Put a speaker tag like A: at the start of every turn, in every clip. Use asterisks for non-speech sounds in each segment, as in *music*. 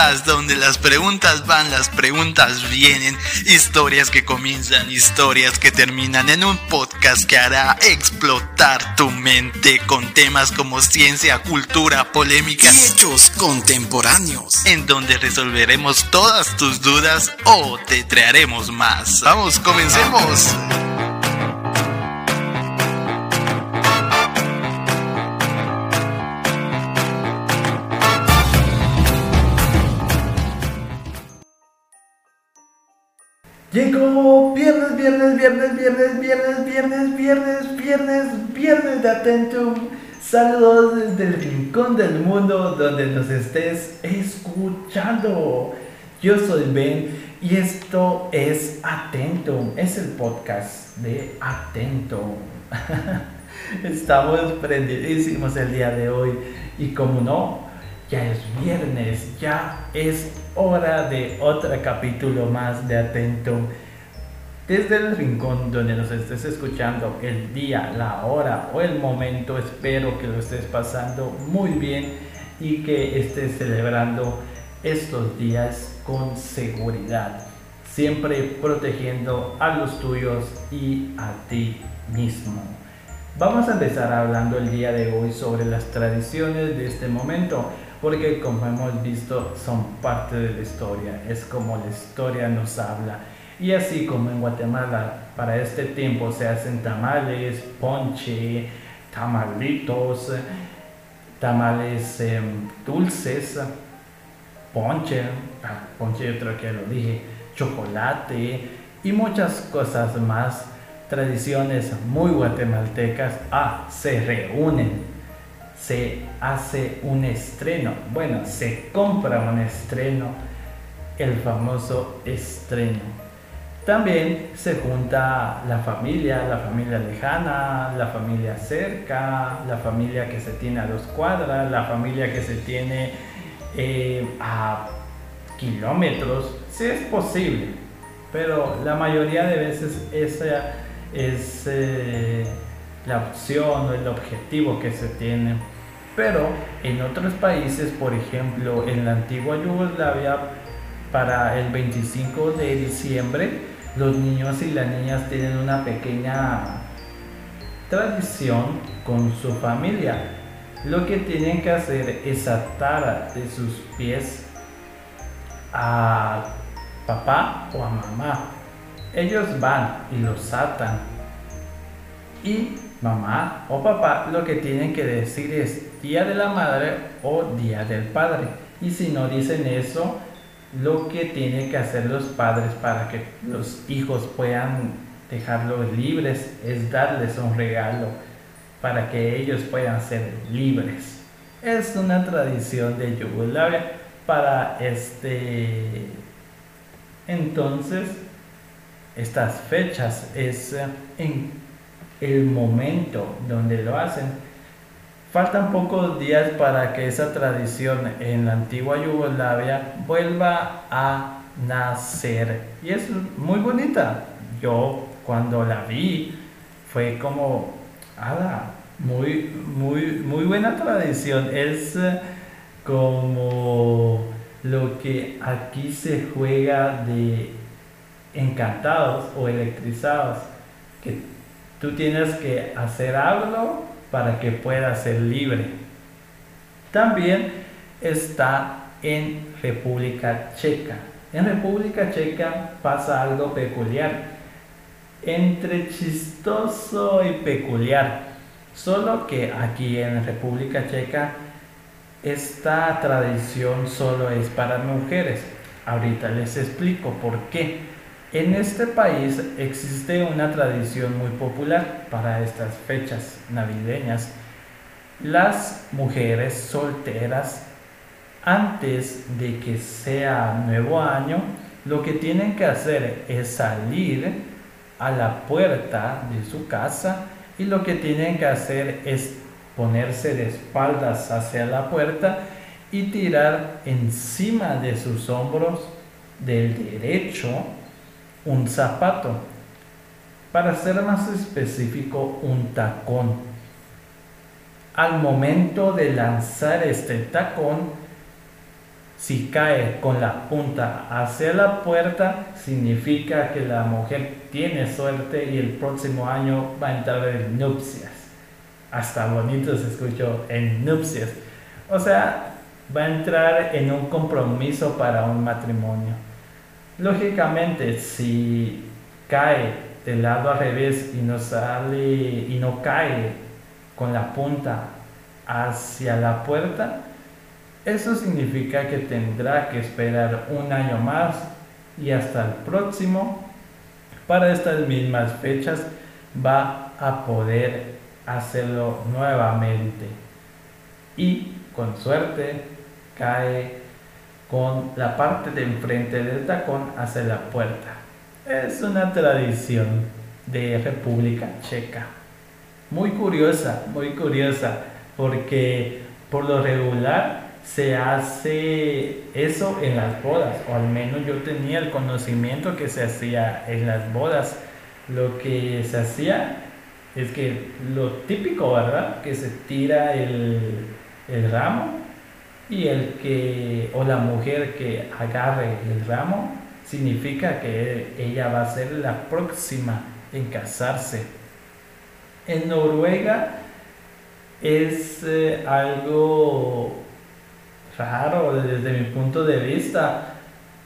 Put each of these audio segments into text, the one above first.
A: podcast donde las preguntas van, las preguntas vienen, historias que comienzan, historias que terminan en un podcast que hará explotar tu mente con temas como ciencia, cultura, polémica
B: y hechos contemporáneos,
A: en donde resolveremos todas tus dudas o te traeremos más. Vamos, comencemos.
C: Llegó viernes, viernes, viernes, viernes, viernes, viernes, viernes, viernes, viernes de Atentum. Saludos desde el rincón del mundo donde nos estés escuchando. Yo soy Ben y esto es Atentum, es el podcast de Atentum. *laughs* Estamos prendidísimos el día de hoy y como no, ya es viernes, ya es hora de otro capítulo más de Atento. Desde el rincón donde nos estés escuchando, el día, la hora o el momento, espero que lo estés pasando muy bien y que estés celebrando estos días con seguridad, siempre protegiendo a los tuyos y a ti mismo. Vamos a empezar hablando el día de hoy sobre las tradiciones de este momento porque como hemos visto son parte de la historia, es como la historia nos habla. Y así como en Guatemala para este tiempo se hacen tamales, ponche, tamalitos, tamales em, dulces, ponche, ah, ponche yo creo que lo dije, chocolate y muchas cosas más, tradiciones muy guatemaltecas, ah, se reúnen se hace un estreno, bueno, se compra un estreno, el famoso estreno. También se junta la familia, la familia lejana, la familia cerca, la familia que se tiene a dos cuadras, la familia que se tiene eh, a kilómetros, si es posible. Pero la mayoría de veces esa es eh, la opción o el objetivo que se tiene. Pero en otros países, por ejemplo en la antigua Yugoslavia, para el 25 de diciembre, los niños y las niñas tienen una pequeña tradición con su familia. Lo que tienen que hacer es atar de sus pies a papá o a mamá. Ellos van y los atan. Y mamá o papá lo que tienen que decir es día de la madre o día del padre. Y si no dicen eso, lo que tienen que hacer los padres para que los hijos puedan dejarlos libres es darles un regalo para que ellos puedan ser libres. Es una tradición de Yugoslavia para este entonces estas fechas es en el momento donde lo hacen. Faltan pocos días para que esa tradición en la antigua Yugoslavia vuelva a nacer. Y es muy bonita. Yo cuando la vi fue como, ala, muy, muy, muy buena tradición. Es eh, como lo que aquí se juega de encantados o electrizados, que Tú tienes que hacer algo para que puedas ser libre. También está en República Checa. En República Checa pasa algo peculiar, entre chistoso y peculiar. Solo que aquí en República Checa esta tradición solo es para mujeres. Ahorita les explico por qué. En este país existe una tradición muy popular para estas fechas navideñas. Las mujeres solteras, antes de que sea nuevo año, lo que tienen que hacer es salir a la puerta de su casa y lo que tienen que hacer es ponerse de espaldas hacia la puerta y tirar encima de sus hombros del derecho un zapato. Para ser más específico, un tacón. Al momento de lanzar este tacón, Si cae con la punta hacia la puerta, significa que la mujer tiene suerte y el próximo año va a entrar en nupcias. Hasta bonito se escuchó en nupcias. O sea, va a entrar en un compromiso para un matrimonio. Lógicamente, si cae del lado al revés y no sale y no cae con la punta hacia la puerta, eso significa que tendrá que esperar un año más y hasta el próximo, para estas mismas fechas, va a poder hacerlo nuevamente. Y con suerte cae con la parte de enfrente del tacón hacia la puerta. Es una tradición de República Checa. Muy curiosa, muy curiosa, porque por lo regular se hace eso en las bodas, o al menos yo tenía el conocimiento que se hacía en las bodas. Lo que se hacía es que lo típico, ¿verdad? Que se tira el, el ramo y el que o la mujer que agarre el ramo significa que ella va a ser la próxima en casarse. En Noruega es eh, algo raro desde mi punto de vista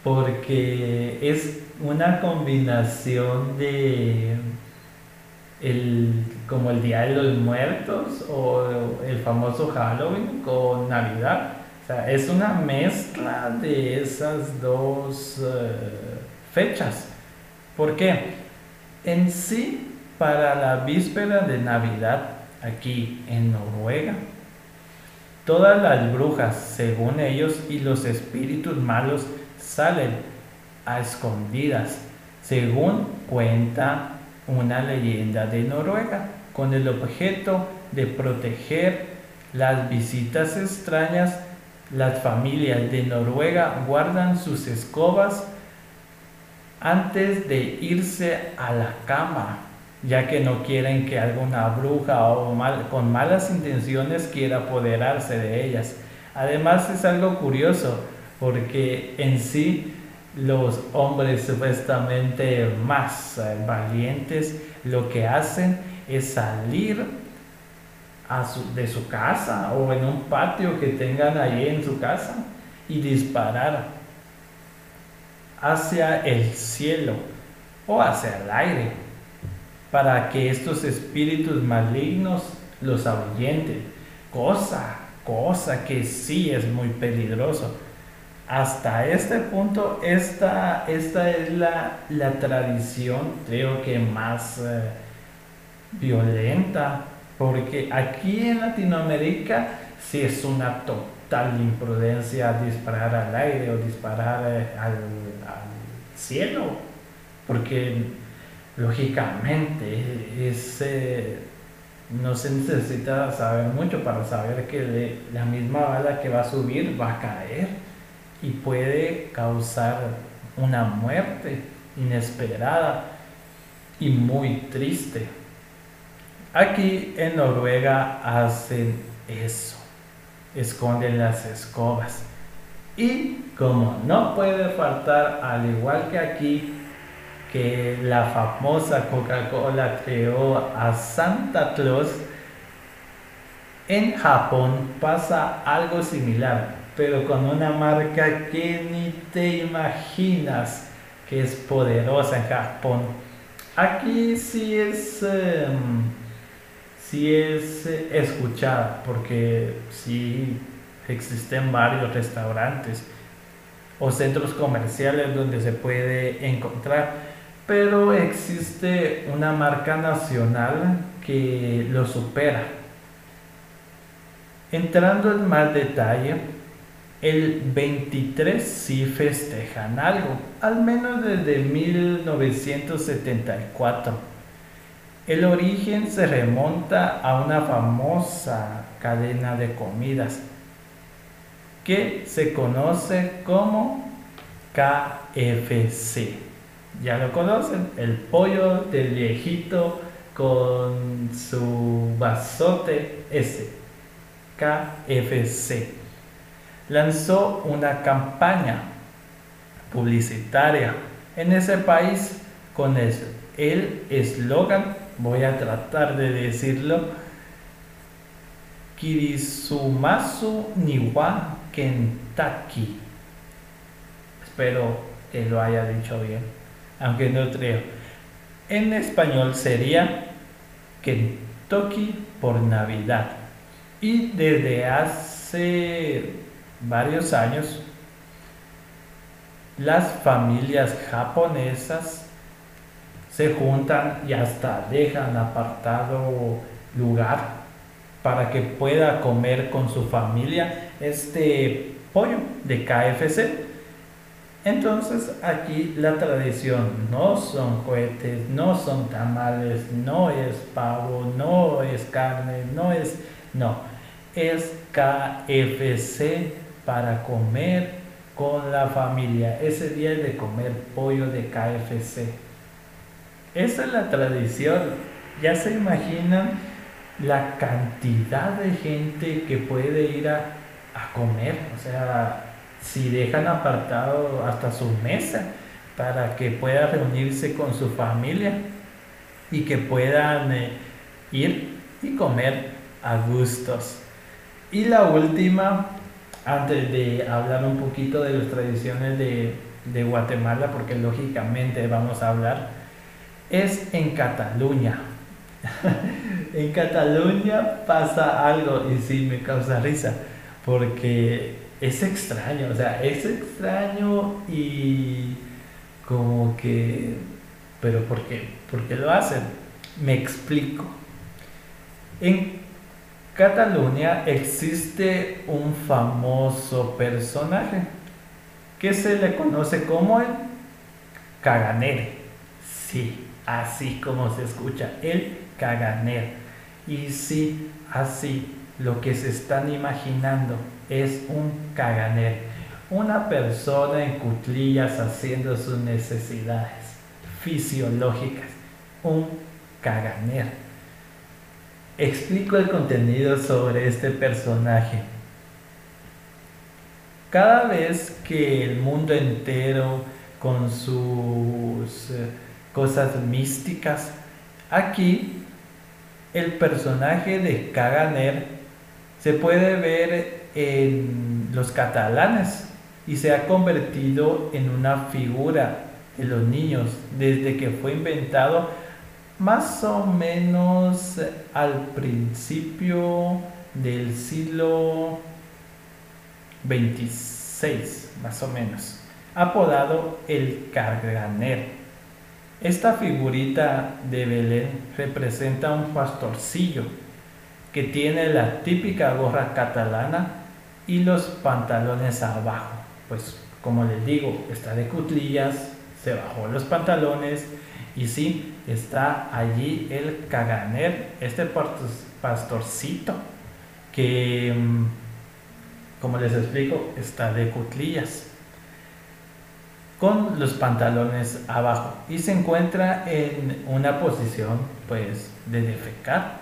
C: porque es una combinación de el, como el Día de los Muertos o el famoso Halloween con Navidad. Es una mezcla de esas dos eh, fechas. ¿Por qué? En sí, para la víspera de Navidad, aquí en Noruega, todas las brujas, según ellos, y los espíritus malos salen a escondidas, según cuenta una leyenda de Noruega, con el objeto de proteger las visitas extrañas. Las familias de Noruega guardan sus escobas antes de irse a la cama, ya que no quieren que alguna bruja o mal, con malas intenciones quiera apoderarse de ellas. Además es algo curioso, porque en sí los hombres supuestamente más eh, valientes lo que hacen es salir de su casa o en un patio que tengan ahí en su casa y disparar hacia el cielo o hacia el aire para que estos espíritus malignos los ahuyenten. Cosa, cosa que sí es muy peligroso hasta este punto, esta, esta es la, tradición, creo que más eh, violenta, porque aquí en Latinoamérica sí es una total imprudencia disparar al aire o disparar eh, al, cielo, porque lógicamente eh, no se necesita saber mucho para saber que la misma bala que va a subir va a caer y puede causar una muerte inesperada y muy triste. Aquí en Noruega hacen eso, esconden las escobas. Y como no puede faltar, al igual que aquí, que la famosa Coca-Cola creó a Santa Claus, en Japón pasa algo similar pero con una marca que ni te imaginas que es poderosa en Japón. Aquí sí es, em, sí es eh, escuchada, porque sí existen varios restaurantes o centros comerciales donde se puede encontrar, pero existe una marca nacional que lo supera. Entrando en más detalle, el 23 sí festejan algo, al menos desde 1974. El origen se remonta a una famosa cadena de comidas que se conoce como KFC. Ya lo conocen, el pollo del viejito con su bazote ese, KFC. lanzó una campaña publicitaria en ese país con el eslogan, voy a tratar de decirlo, Kirisumasu Niwa Kentucky. Espero que lo haya dicho bien, aunque no creo. En español sería Kentucky por Navidad. Y desde hace varios años, las familias japonesas se juntan y hasta dejan apartado lugar para que pueda comer con su familia este pollo de KFC. Entonces aquí la tradición no son cohetes, no son tamales, no es pavo, no es carne, no es... No, es KFC para comer con la familia. Ese día es de comer pollo de KFC. Esa es la tradición. Ya se imaginan la cantidad de gente que puede ir a, a comer. O sea, si dejan apartado hasta su mesa para que pueda reunirse con su familia y que puedan eh, ir y comer a gustos. Y la última, antes de hablar un poquito de las tradiciones de, de Guatemala, porque lógicamente vamos a hablar, es en Cataluña. *laughs* en Cataluña pasa algo y sí me causa risa, porque es extraño, o sea, es extraño y como que, pero ¿por qué? ¿Por qué lo hacen? Me explico. En Cataluña existe un famoso personaje que se le conoce como el Caganer. Sí, así como se escucha, el Caganer. Y sí, así lo que se están imaginando es un caganer, una persona en cutlillas haciendo sus necesidades fisiológicas, un caganer. Explico el contenido sobre este personaje. Cada vez que el mundo entero con sus eh, cosas místicas, aquí el personaje de Caganer se puede ver en los catalanes y se ha convertido en una figura de los niños desde que fue inventado más o menos al principio del siglo 26 más o menos apodado el carganer esta figurita de Belén representa un pastorcillo que tiene la típica gorra catalana y los pantalones abajo. Pues como les digo, está de cutlillas, se bajó los pantalones y sí, está allí el caganer, este pastorcito que, mm, como les explico, está de cutlillas con los pantalones abajo y se encuentra en una posición pues de defecar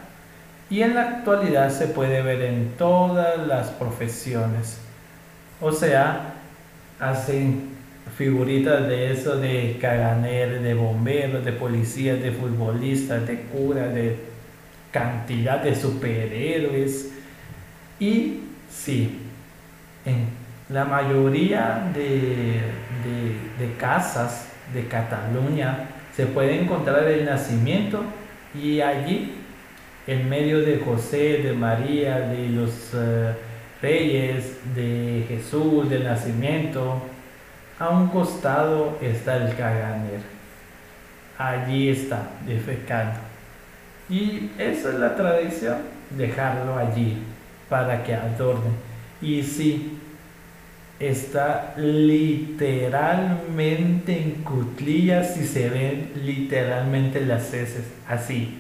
C: y en la actualidad se puede ver en todas las profesiones. O sea, hacen figuritas de eso, de caganer, de bomberos, de policías, de futbolistas, de curas, de cantidad de superhéroes. Y sí, en la mayoría de, de casas de Cataluña se puede encontrar el nacimiento y allí en medio de José, de María, de los eh, reyes, de Jesús, del nacimiento, a un costado está el caganer. Allí está, defecando. Y esa es la tradición, dejarlo allí para que adorne. Y sí, está literalmente en cutlillas y se ven literalmente las heces, así,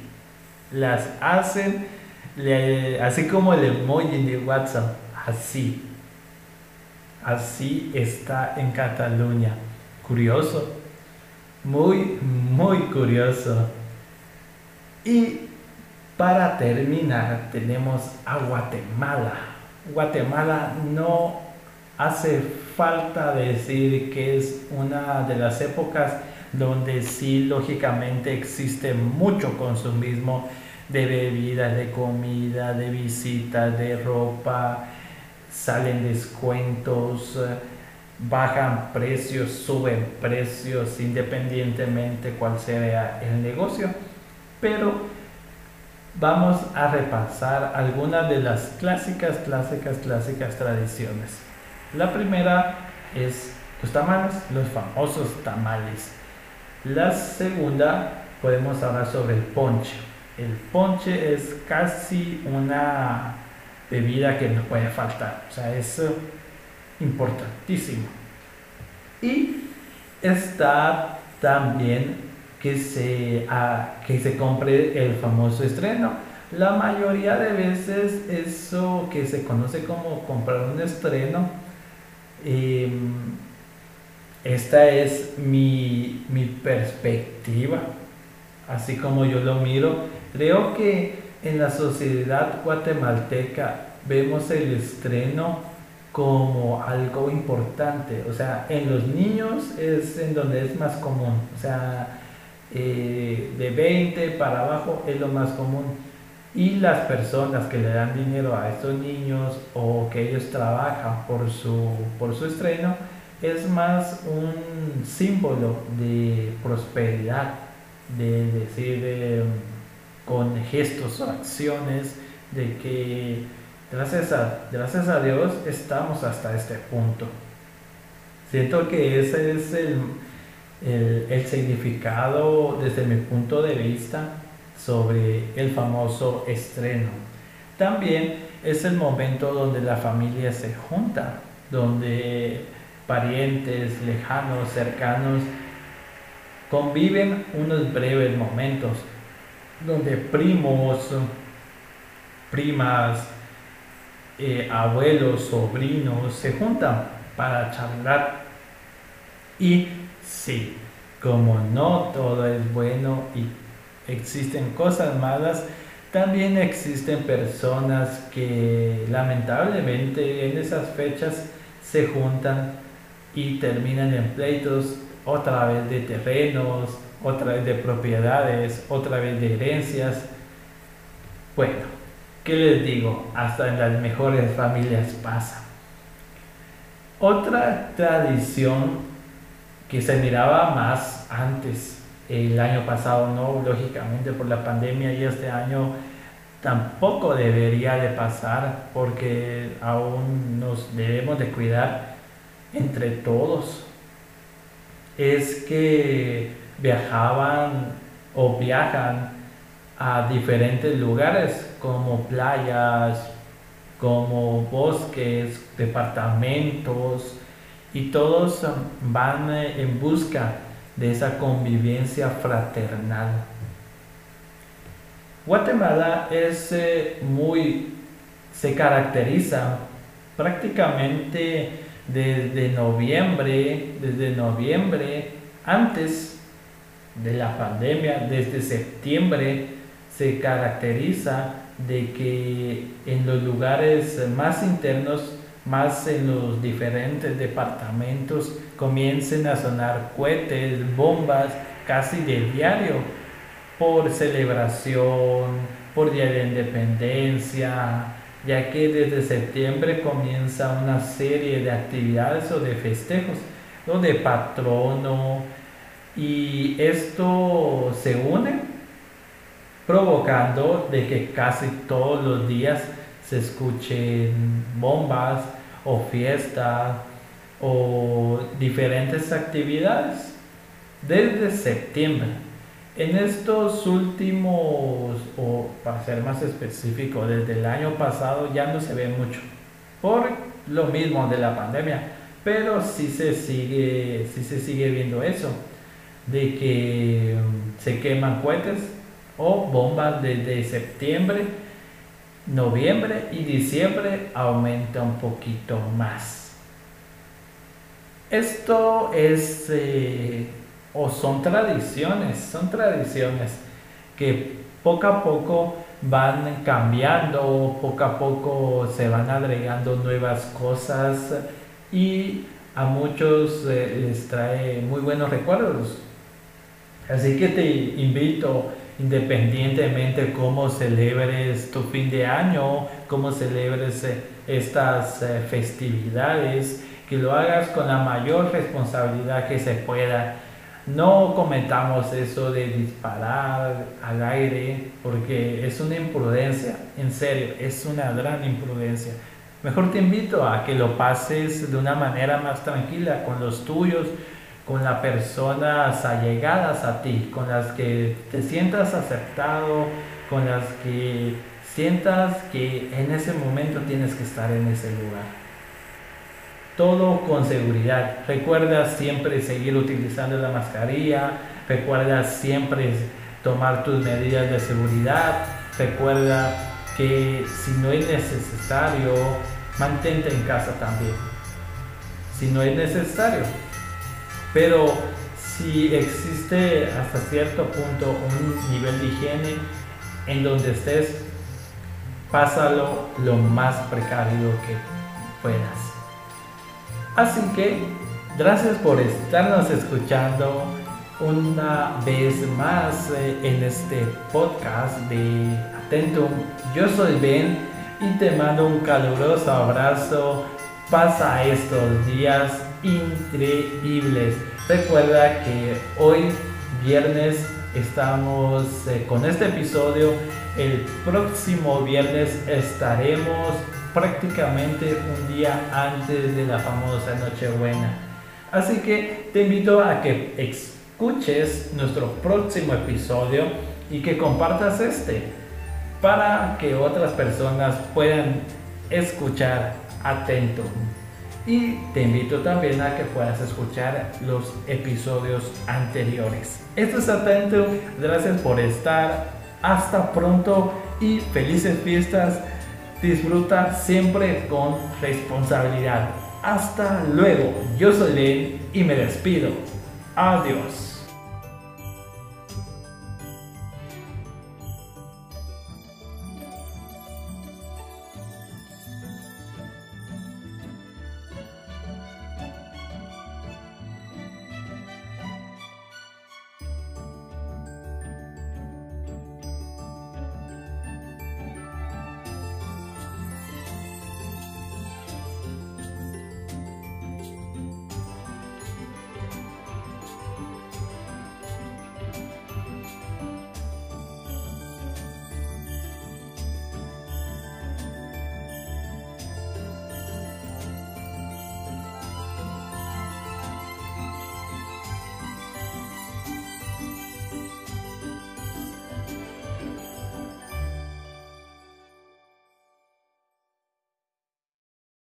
C: las hacen así como el emoji de WhatsApp, así. Así está en Cataluña. Curioso. Muy, muy curioso. Y para terminar tenemos a Guatemala. Guatemala no hace falta decir que es una de las épocas donde sí lógicamente existe mucho consumismo de bebidas, de comida, de visitas, de ropa, salen descuentos, bajan precios, suben precios independientemente cuál sea el negocio. Pero vamos a repasar algunas de las clásicas, clásicas, clásicas tradiciones. La primera es los tamales, los famosos tamales. La segunda podemos hablar sobre el ponche. El ponche es casi una bebida que no puede faltar, o sea, es importantísimo. Y está también que se, ah, que se compre el famoso estreno. La mayoría de veces eso que se conoce como comprar un estreno, em, esta es mi, mi perspectiva, así como yo lo miro. Creo que en la sociedad guatemalteca vemos el estreno como algo importante. O sea, en los niños es en donde es más común. O sea, eh, de 20 para abajo es lo más común. Y las personas que le dan dinero a estos niños o que ellos trabajan por su, por su estreno es más un símbolo de prosperidad, de decir con gestos o acciones de que gracias a, gracias a Dios estamos hasta este punto. Siento que ese es el, el, significado desde mi punto de vista sobre el famoso estreno. También es el momento donde la familia se junta, donde parientes lejanos, cercanos, conviven unos breves momentos, donde primos, primas, eh, abuelos, sobrinos se juntan para charlar y Sí, como no todo es bueno y existen cosas malas, también existen personas que lamentablemente en esas fechas se juntan y terminan en pleitos otra vez de terrenos, otra vez de propiedades, otra vez de herencias. Bueno, ¿qué les digo? Hasta en las mejores familias pasa. Otra tradición que se miraba más antes. El año pasado no, lógicamente por la pandemia y este año tampoco debería de pasar porque aún nos debemos de cuidar entre todos. Es que viajaban o viajan a diferentes lugares como playas, como bosques, departamentos, y todos van en busca de esa convivencia fraternal. Guatemala es eh, muy, se caracteriza prácticamente desde noviembre, desde noviembre, antes de la pandemia, desde septiembre, se caracteriza de que en los lugares más internos más en los diferentes departamentos comiencen a sonar cohetes, bombas casi de diario por celebración, por Día de Independencia, ya que desde septiembre comienza una serie de actividades o de festejos, o de patrono, y esto se une provocando de que casi todos los días se escuchen bombas o fiestas o diferentes actividades desde septiembre. En estos últimos, o para ser más específico, desde el año pasado ya no se ve mucho, por lo mismo de la pandemia, pero sí se sigue, sí se sigue viendo eso, de que um, se queman cohetes o bombas desde septiembre noviembre y diciembre aumenta un poquito más. Esto es eh, o son tradiciones, son tradiciones que poco a poco van cambiando, poco a poco se van agregando nuevas cosas y a muchos eh, les trae muy buenos recuerdos. Así que te invito, independientemente cómo celebres tu fin de año, cómo celebres eh, estas eh, festividades, que lo hagas con la mayor responsabilidad que se pueda. No cometamos eso de disparar al aire porque es una imprudencia, en serio, es una gran imprudencia. Mejor te invito a que lo pases de una manera más tranquila con los tuyos, con las personas allegadas a ti, con las que te sientas aceptado, con las que sientas que en ese momento tienes que estar en ese lugar. Todo con seguridad. Recuerda siempre seguir utilizando la mascarilla, recuerda siempre tomar tus medidas de seguridad, recuerda que si no es necesario, mantente en casa también. Si no es necesario. Pero si existe hasta cierto punto un nivel de higiene en donde estés, pásalo lo más precario que puedas. Así que, gracias por estarnos escuchando una vez más eh, en este podcast de Atentum. Yo soy Ben y te mando un caluroso abrazo. Pasa estos días increíbles. Recuerda que hoy viernes estamos eh, con este episodio. El próximo viernes estaremos prácticamente un día antes de la famosa Nochebuena. Así que te invito a que escuches nuestro próximo episodio y que compartas este para que otras personas puedan escuchar atento. Y te invito también a que puedas escuchar los episodios anteriores. Esto es Atento, gracias por estar, hasta pronto y felices fiestas. Disfruta siempre con responsabilidad. Hasta luego, yo soy Len y me despido. Adiós.